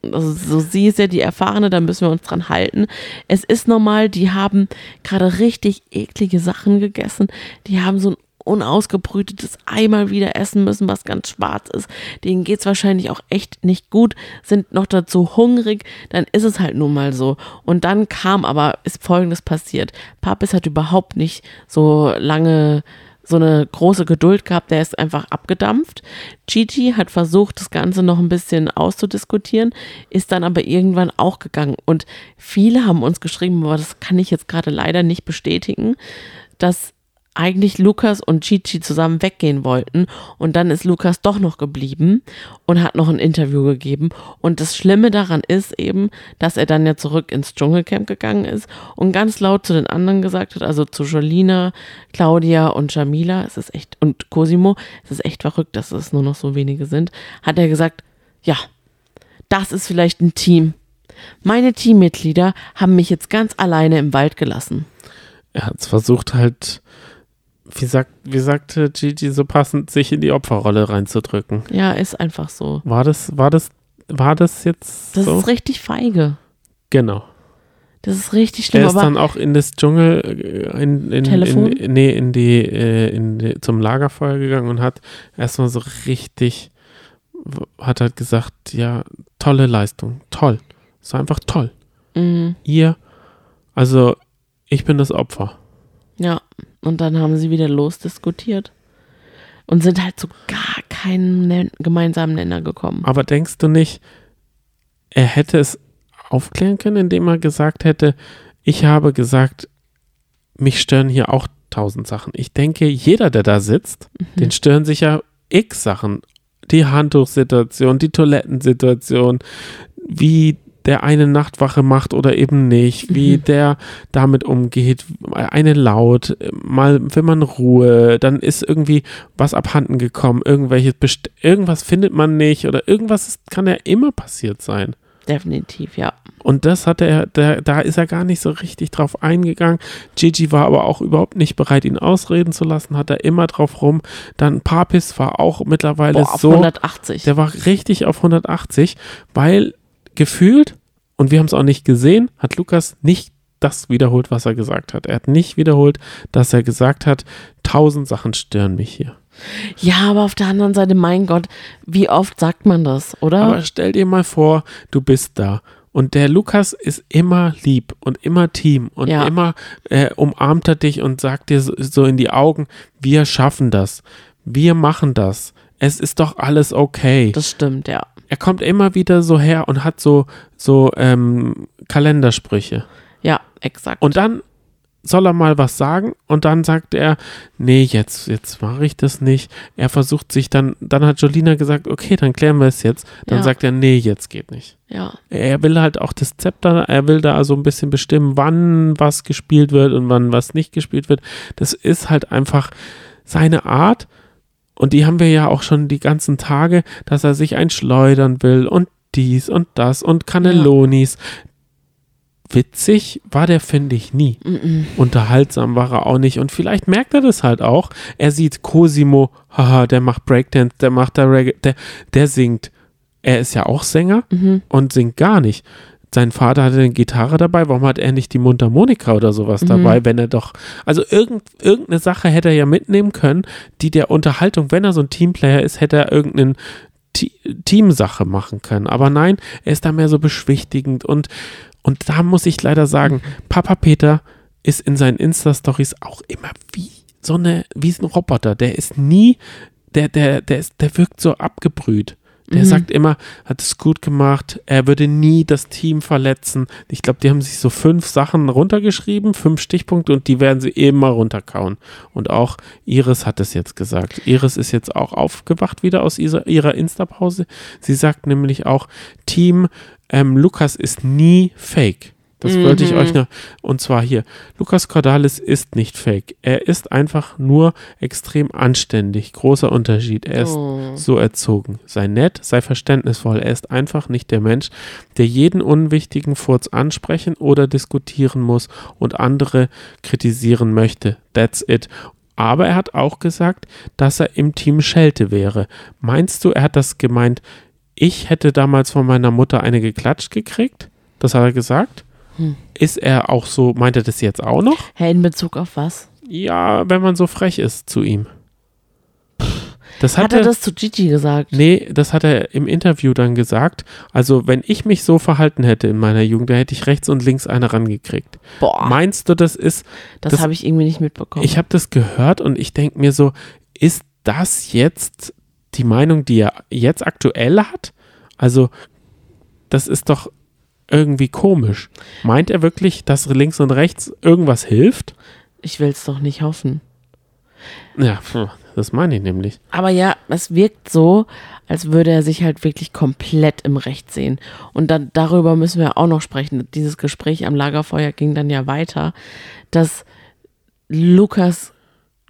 Also so sie ist ja die Erfahrene, da müssen wir uns dran halten. Es ist normal, die haben gerade richtig eklige Sachen gegessen. Die haben so ein unausgebrütetes Ei wieder essen müssen, was ganz schwarz ist. Denen geht's wahrscheinlich auch echt nicht gut, sind noch dazu hungrig, dann ist es halt nun mal so. Und dann kam aber, ist folgendes passiert. Papis hat überhaupt nicht so lange so eine große Geduld gehabt, der ist einfach abgedampft. Gigi hat versucht, das Ganze noch ein bisschen auszudiskutieren, ist dann aber irgendwann auch gegangen. Und viele haben uns geschrieben, aber das kann ich jetzt gerade leider nicht bestätigen, dass eigentlich Lukas und Chichi zusammen weggehen wollten und dann ist Lukas doch noch geblieben und hat noch ein Interview gegeben und das Schlimme daran ist eben, dass er dann ja zurück ins Dschungelcamp gegangen ist und ganz laut zu den anderen gesagt hat, also zu Jolina, Claudia und Jamila, es ist echt und Cosimo, es ist echt verrückt, dass es nur noch so wenige sind, hat er gesagt, ja, das ist vielleicht ein Team. Meine Teammitglieder haben mich jetzt ganz alleine im Wald gelassen.
Er hat es versucht halt, wie, sagt, wie sagte Gigi so passend, sich in die Opferrolle reinzudrücken.
Ja, ist einfach so.
War das, war das, war das jetzt
Das
so?
ist richtig feige.
genau.
Das ist richtig schlimm,
Er ist
aber
dann auch in das Dschungel, äh, in, in,
Telefon?
in, nee, in die, äh, in die, zum Lagerfeuer gegangen und hat erstmal so richtig, hat halt gesagt, ja, tolle Leistung, toll. Es war einfach toll.
Mhm.
Ihr, also ich bin das Opfer.
Ja, und dann haben sie wieder losdiskutiert und sind halt zu gar keinen Nen gemeinsamen Nenner gekommen.
Aber denkst du nicht, er hätte es aufklären können, indem er gesagt hätte, ich habe gesagt, mich stören hier auch tausend Sachen. Ich denke, jeder, der da sitzt, den stören sich ja x Sachen. Die Handtuchsituation, die Toilettensituation, wie der eine Nachtwache macht oder eben nicht, wie der damit umgeht, eine laut, mal will man Ruhe, dann ist irgendwie was abhanden gekommen, irgendwelches best irgendwas findet man nicht oder irgendwas ist, kann ja immer passiert sein.
Definitiv, ja.
Und das hat er, da, da ist er gar nicht so richtig drauf eingegangen. Gigi war aber auch überhaupt nicht bereit, ihn ausreden zu lassen, hat er immer drauf rum. Dann Papis war auch mittlerweile
Boah, auf
so.
180.
Der war richtig auf 180, weil gefühlt, und wir haben es auch nicht gesehen, hat Lukas nicht das wiederholt, was er gesagt hat. Er hat nicht wiederholt, dass er gesagt hat, tausend Sachen stören mich hier.
Ja, aber auf der anderen Seite, mein Gott, wie oft sagt man das, oder?
Aber stell dir mal vor, du bist da. Und der Lukas ist immer lieb und immer Team und
Ja.
immer äh, umarmt er dich und sagt dir so, so in die Augen, wir schaffen das, wir machen das, es ist doch alles okay.
das stimmt, ja.
Er kommt immer wieder so her und hat so, so ähm, Kalendersprüche.
Ja, exakt.
Und dann soll er mal was sagen und dann sagt er, nee, jetzt, jetzt mache ich das nicht. Er versucht sich dann, dann hat Jolina gesagt, okay, dann klären wir es jetzt. Dann
Ja.
sagt er, nee, jetzt geht nicht.
ja,
Er will halt auch das Zepter, er will da so ein bisschen bestimmen, wann was gespielt wird und wann was nicht gespielt wird. Das ist halt einfach seine Art. Und die haben wir ja auch schon die ganzen Tage, dass er sich einschleudern will und dies und das und Cannellonis. Witzig war der, finde ich, nie. Unterhaltsam war er auch nicht. Und vielleicht merkt er das halt auch. Er sieht Cosimo, haha, der macht Breakdance, der macht da Reggae, der, der singt. Er ist ja auch Sänger und singt gar nicht. Sein Vater hatte eine Gitarre dabei, warum hat er nicht die Mundharmonika oder sowas dabei, wenn er doch, also irgend, irgendeine Sache hätte er ja mitnehmen können, die der Unterhaltung, wenn er so ein Teamplayer ist, hätte er irgendeine Te- Teamsache machen können. Aber nein, er ist da mehr so beschwichtigend und, und da muss ich leider sagen, Papa Peter ist in seinen Insta-Stories auch immer wie so eine, wie ein Roboter. Der ist nie, der, der, der ist, der wirkt so abgebrüht. Der sagt immer, hat es gut gemacht, er würde nie das Team verletzen. Ich glaube, die haben sich so fünf Sachen runtergeschrieben, fünf Stichpunkte und die werden sie immer runterkauen. Und auch Iris hat es jetzt gesagt. Iris ist jetzt auch aufgewacht wieder aus ihrer, ihrer Insta-Pause. Sie sagt nämlich auch, Team ähm, Lukas ist nie fake. Das wollte ich euch noch. Und zwar hier. Lukas Cordalis ist nicht fake. Er ist einfach nur extrem anständig. Großer Unterschied. Er ist
Oh.
so erzogen. Sei nett, sei verständnisvoll. Er ist einfach nicht der Mensch, der jeden unwichtigen Furz ansprechen oder diskutieren muss und andere kritisieren möchte. That's it. Aber er hat auch gesagt, dass er im Team Schelte wäre. Meinst du, er hat das gemeint, ich hätte damals von meiner Mutter eine geklatscht gekriegt? Das hat er gesagt. Ist er auch so, meint er das jetzt auch noch?
Hä, in Bezug auf was?
Ja, wenn man so frech ist zu ihm. Das
Hat
hat,
er
er,
das zu Gigi gesagt?
Nee, das hat er im Interview dann gesagt. Also, wenn ich mich so verhalten hätte in meiner Jugend, dann hätte ich rechts und links eine rangekriegt.
Boah,
Meinst du, das ist,
das,
das-
habe ich irgendwie nicht mitbekommen.
ich habe das gehört und ich denke mir so, ist das jetzt die Meinung, die er jetzt aktuell hat? Also, das ist doch irgendwie komisch. Meint er wirklich, dass links und rechts irgendwas hilft?
ich will es doch nicht hoffen.
Ja, das meine ich nämlich.
Aber ja, es wirkt so, als würde er sich halt wirklich komplett im Recht sehen. Und dann, darüber müssen wir auch noch sprechen. Dieses Gespräch am Lagerfeuer ging dann ja weiter, dass Lukas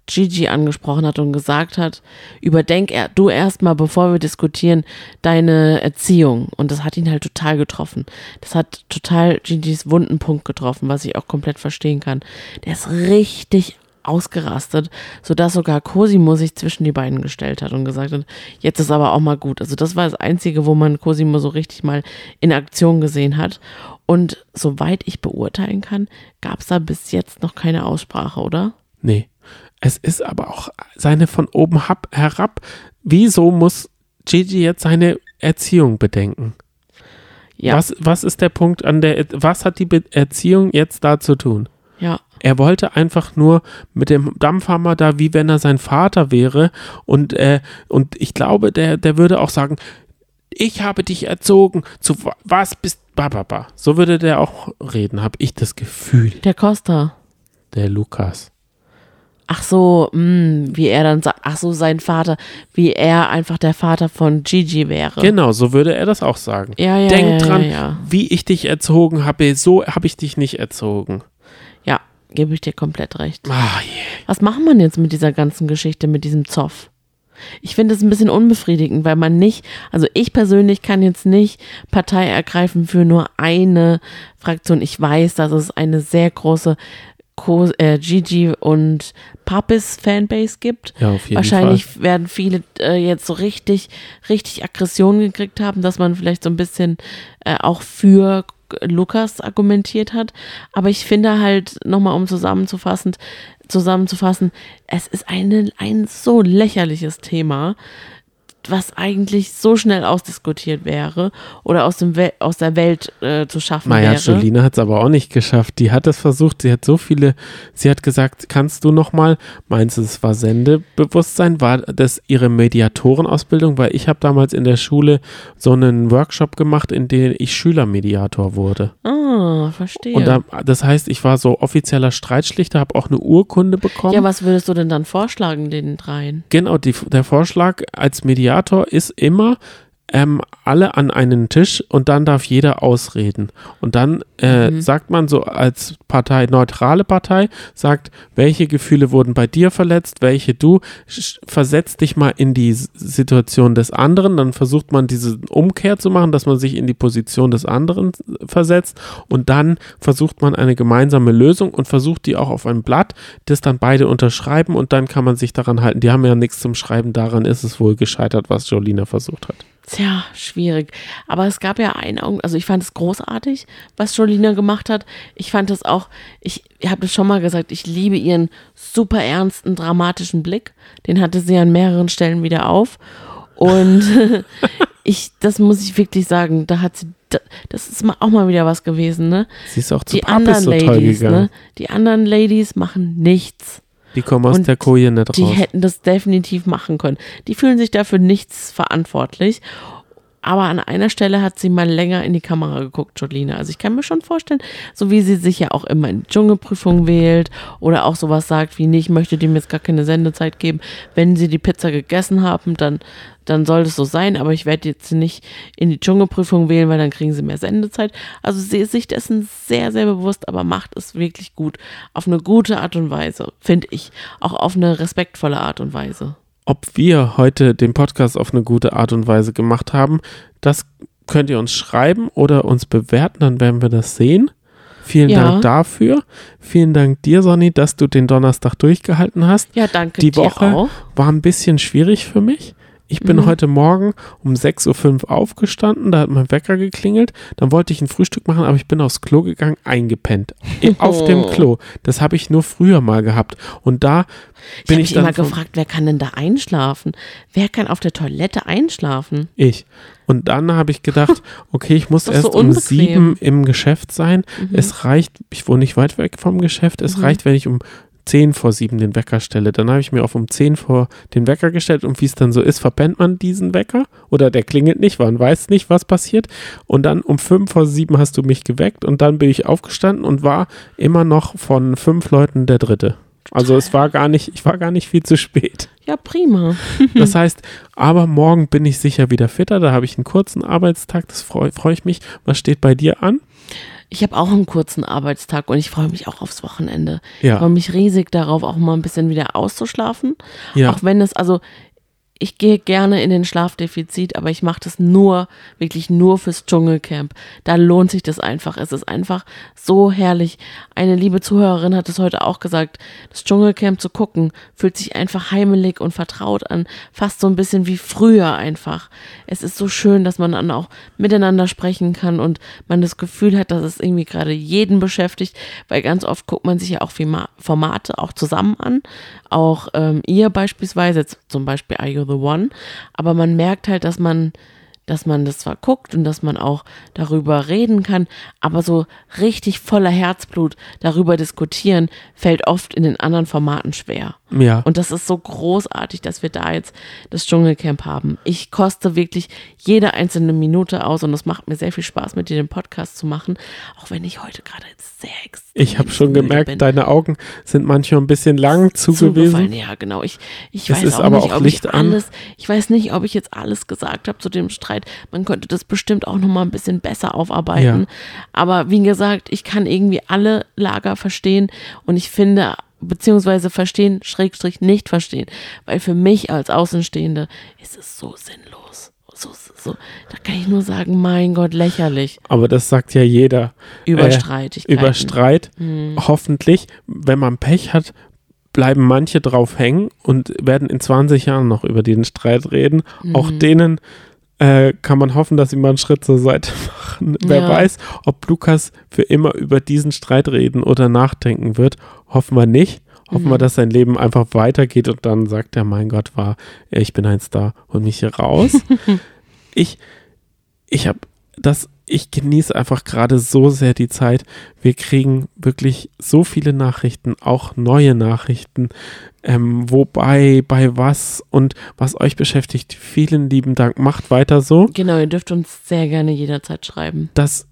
Gigi angesprochen hat und gesagt hat, überdenk er, du erstmal, bevor wir diskutieren, deine Erziehung. Und das hat ihn halt total getroffen. Das hat total Gigis wunden Punkt getroffen, was ich auch komplett verstehen kann. Der ist richtig ausgerastet, sodass sogar Cosimo sich zwischen die beiden gestellt hat und gesagt hat, jetzt ist aber auch mal gut. Also das war das Einzige, wo man Cosimo so richtig mal in Aktion gesehen hat. Und soweit ich beurteilen kann, gab es da bis jetzt noch keine Aussprache, oder?
Nee. Es ist aber auch seine von oben herab. Wieso muss Gigi jetzt seine Erziehung bedenken? Ja. Was, was ist der Punkt an der, was hat die Be Erziehung jetzt da zu tun?
Ja.
Er wollte einfach nur mit dem Dampfhammer da, wie wenn er sein Vater wäre. Und, äh, und ich glaube, der, der würde auch sagen, ich habe dich erzogen, zu was bist bababa. So würde der auch reden, habe ich das Gefühl.
Der Costa.
Der Lukas.
Ach so, mh, hm, wie er dann sagt, ach so, sein Vater, wie er einfach der Vater von Gigi wäre.
Genau, so würde er das auch sagen.
Ja, ja,
Denk
ja,
dran, wie ich dich erzogen habe, so habe ich dich nicht erzogen.
Ja, gebe ich dir komplett recht.
Ah, yeah.
Was macht man jetzt mit dieser ganzen Geschichte, mit diesem Zoff? Ich finde es ein bisschen unbefriedigend, weil man nicht, also ich persönlich kann jetzt nicht Partei ergreifen für nur eine Fraktion. Ich weiß, dass es eine sehr große Co äh, Gigi und Papis Fanbase gibt.
Ja, auf jeden
Wahrscheinlich
Fall.
werden viele äh, jetzt so richtig, richtig Aggressionen gekriegt haben, dass man vielleicht so ein bisschen äh, auch für Lukas argumentiert hat. Aber ich finde halt, nochmal um zusammenzufassen, zusammenzufassen, es ist eine, ein so lächerliches Thema, was eigentlich so schnell ausdiskutiert wäre oder aus, dem Wel aus der Welt äh, zu schaffen
Maja
wäre.
Jolina hat es aber auch nicht geschafft. Die hat es versucht. Sie hat so viele, sie hat gesagt, kannst du nochmal, meinst du, es war Sendebewusstsein? War das ihre Mediatorenausbildung? Weil ich habe damals in der Schule so einen Workshop gemacht, in dem ich Schülermediator wurde.
Ah, verstehe.
Und da, das heißt, ich war so offizieller Streitschlichter, habe auch eine Urkunde bekommen.
ja, was würdest du denn dann vorschlagen, den dreien?
Genau, die, der Vorschlag als Mediator ist immer, ähm, alle an einen Tisch und dann darf jeder ausreden. Und dann äh,
Mhm.
sagt man so als Partei, neutrale Partei, sagt, welche Gefühle wurden bei dir verletzt, welche du, versetzt dich mal in die Situation des anderen, dann versucht man diese Umkehr zu machen, dass man sich in die Position des anderen versetzt und dann versucht man eine gemeinsame Lösung und versucht die auch auf ein Blatt, das dann beide unterschreiben und dann kann man sich daran halten. Die haben ja nichts zum Schreiben, daran ist es wohl gescheitert, was Jolina versucht hat.
Tja, schwierig. Aber es gab ja einen also ich fand es großartig, was Jolina gemacht hat. Ich fand es auch, ich habe das schon mal gesagt, ich liebe ihren super ernsten, dramatischen Blick. Den hatte sie an mehreren Stellen wieder auf. Und <laughs> <laughs> ich, das muss ich wirklich sagen, da hat sie, da- das ist auch mal wieder was gewesen, ne?
Sie ist auch zu
Die
Papis
anderen
so
Ladies,
gegangen.
ne? Die anderen Ladies machen nichts.
Die kommen aus
Und
der Koje nicht
Die
raus.
hätten das definitiv machen können. Die fühlen sich dafür nichts verantwortlich. Aber an einer Stelle hat sie mal länger in die Kamera geguckt, Jolina. Also ich kann mir schon vorstellen, so wie sie sich ja auch immer in die Dschungelprüfung wählt oder auch sowas sagt wie, nee, ich möchte dem jetzt gar keine Sendezeit geben. Wenn sie die Pizza gegessen haben, dann, dann soll das so sein. Aber ich werde jetzt nicht in die Dschungelprüfung wählen, weil dann kriegen sie mehr Sendezeit. Also sie ist sich dessen sehr, sehr bewusst, aber macht es wirklich gut. Auf eine gute Art und Weise, finde ich. Auch auf eine respektvolle Art und Weise.
Ob wir heute den Podcast auf eine gute Art und Weise gemacht haben, das könnt ihr uns schreiben oder uns bewerten, dann werden wir das sehen. Vielen
Ja.
Dank dafür. Vielen Dank dir, Sonny, dass du den Donnerstag durchgehalten hast.
Ja, danke
Die Woche
auch.
war ein bisschen schwierig für mich. Ich bin
Mhm.
heute Morgen um 6.05 Uhr aufgestanden, da hat mein Wecker geklingelt, dann wollte ich ein Frühstück machen, aber ich bin aufs Klo gegangen, eingepennt. I- <laughs> Auf dem Klo. Das habe ich nur früher mal gehabt. Und da
Ich
bin
habe
ich,
mich
dann
immer gefragt, wer kann denn da einschlafen? Wer kann auf der Toilette einschlafen?
Ich. Und dann habe ich gedacht, <laughs> okay, ich muss
doch so
erst um sieben im Geschäft sein. Es reicht, ich wohne nicht weit weg vom Geschäft, es reicht, wenn ich um zehn vor sieben den Wecker stelle. Dann habe ich mir auf um zehn vor den Wecker gestellt und wie es dann so ist, verpennt man diesen Wecker oder der klingelt nicht, man weiß nicht, was passiert. Und dann um fünf vor sieben hast du mich geweckt und dann bin ich aufgestanden und war immer noch von fünf Leuten der Dritte. Also es war gar nicht, ich war gar nicht viel zu spät.
Ja, prima. <laughs>
Das heißt, aber morgen bin ich sicher wieder fitter. Da habe ich einen kurzen Arbeitstag, das freue freu ich mich. Was steht bei dir an?
Ich habe auch einen kurzen Arbeitstag und ich freue mich auch aufs Wochenende.
Ja.
Ich freue mich riesig darauf, auch mal ein bisschen wieder auszuschlafen.
Ja.
Auch wenn es, also ich gehe gerne in den Schlafdefizit, aber ich mache das nur, wirklich nur fürs Dschungelcamp. Da lohnt sich das einfach. Es ist einfach so herrlich. Eine liebe Zuhörerin hat es heute auch gesagt, das Dschungelcamp zu gucken, fühlt sich einfach heimelig und vertraut an. Fast so ein bisschen wie früher einfach. Es ist so schön, dass man dann auch miteinander sprechen kann und man das Gefühl hat, dass es irgendwie gerade jeden beschäftigt, weil ganz oft guckt man sich ja auch Formate auch zusammen an. Auch ähm, ihr beispielsweise, zum Beispiel Are The One. Aber man merkt halt, dass man, dass man das zwar guckt und dass man auch darüber reden kann, aber so richtig voller Herzblut darüber diskutieren, fällt oft in den anderen Formaten schwer.
Ja.
Und das ist so großartig, dass wir da jetzt das Dschungelcamp haben. Ich koste wirklich jede einzelne Minute aus und es macht mir sehr viel Spaß, mit dir den Podcast zu machen, auch wenn ich heute gerade sehr extrem
Ich habe schon gemerkt,
bin.
deine Augen sind manchmal ein bisschen lang zugewiesen.
Ja, genau. Ich, ich
Es
weiß
ist
auch
aber
nicht,
auch
ob
Licht
ich
an.
alles, ich weiß nicht, ob ich jetzt alles gesagt habe zu dem Streit. Man könnte das bestimmt auch noch mal ein bisschen besser aufarbeiten.
Ja.
Aber wie gesagt, ich kann irgendwie alle Lager verstehen und ich finde beziehungsweise verstehen, Schrägstrich nicht verstehen, weil für mich als Außenstehende ist es so sinnlos. So, so. Da kann ich nur sagen, mein Gott, lächerlich.
Aber das sagt ja jeder.
Über
Äh. Über Streit.
Hm.
Hoffentlich, wenn man Pech hat, bleiben manche drauf hängen und werden in 20 Jahren noch über den Streit reden. Auch
Mhm.
denen äh, kann man hoffen, dass sie mal einen Schritt zur Seite <laughs> machen. Wer
Ja.
weiß, ob Lukas für immer über diesen Streit reden oder nachdenken wird. Hoffen wir nicht. Hoffen
Mhm.
wir, dass sein Leben einfach weitergeht und dann sagt er, mein Gott, war, ich bin ein Star, hol mich hier raus. <laughs> ich, ich habe das, ich genieße einfach gerade so sehr die Zeit. Wir kriegen wirklich so viele Nachrichten, auch neue Nachrichten. Ähm, wobei, bei was und was euch beschäftigt. Vielen lieben Dank. Macht weiter so.
Genau, ihr dürft uns sehr gerne jederzeit schreiben.
Das,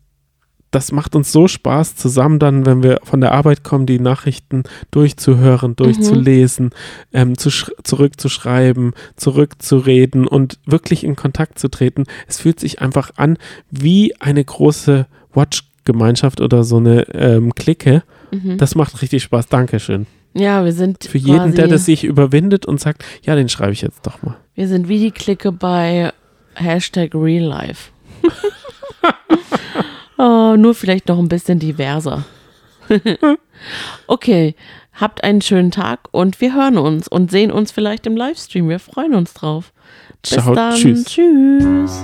das macht uns so Spaß, zusammen dann, wenn wir von der Arbeit kommen, die Nachrichten durchzuhören, durchzulesen, ähm, zu sch zurückzuschreiben, zurückzureden und wirklich in Kontakt zu treten. Es fühlt sich einfach an wie eine große Watch-Gemeinschaft oder so eine ähm, Clique.
Mhm.
Das macht richtig Spaß. Dankeschön.
Ja, wir sind
Für jeden, der das sich überwindet und sagt, ja, den schreibe ich jetzt doch mal.
wir sind wie die Clique bei Hashtag Real Life. <laughs> oh, nur vielleicht noch ein bisschen diverser. <laughs> okay, habt einen schönen Tag und wir hören uns und sehen uns vielleicht im Livestream. Wir freuen uns drauf. Bis
Ciao,
dann.
tschüss.
Tschüss.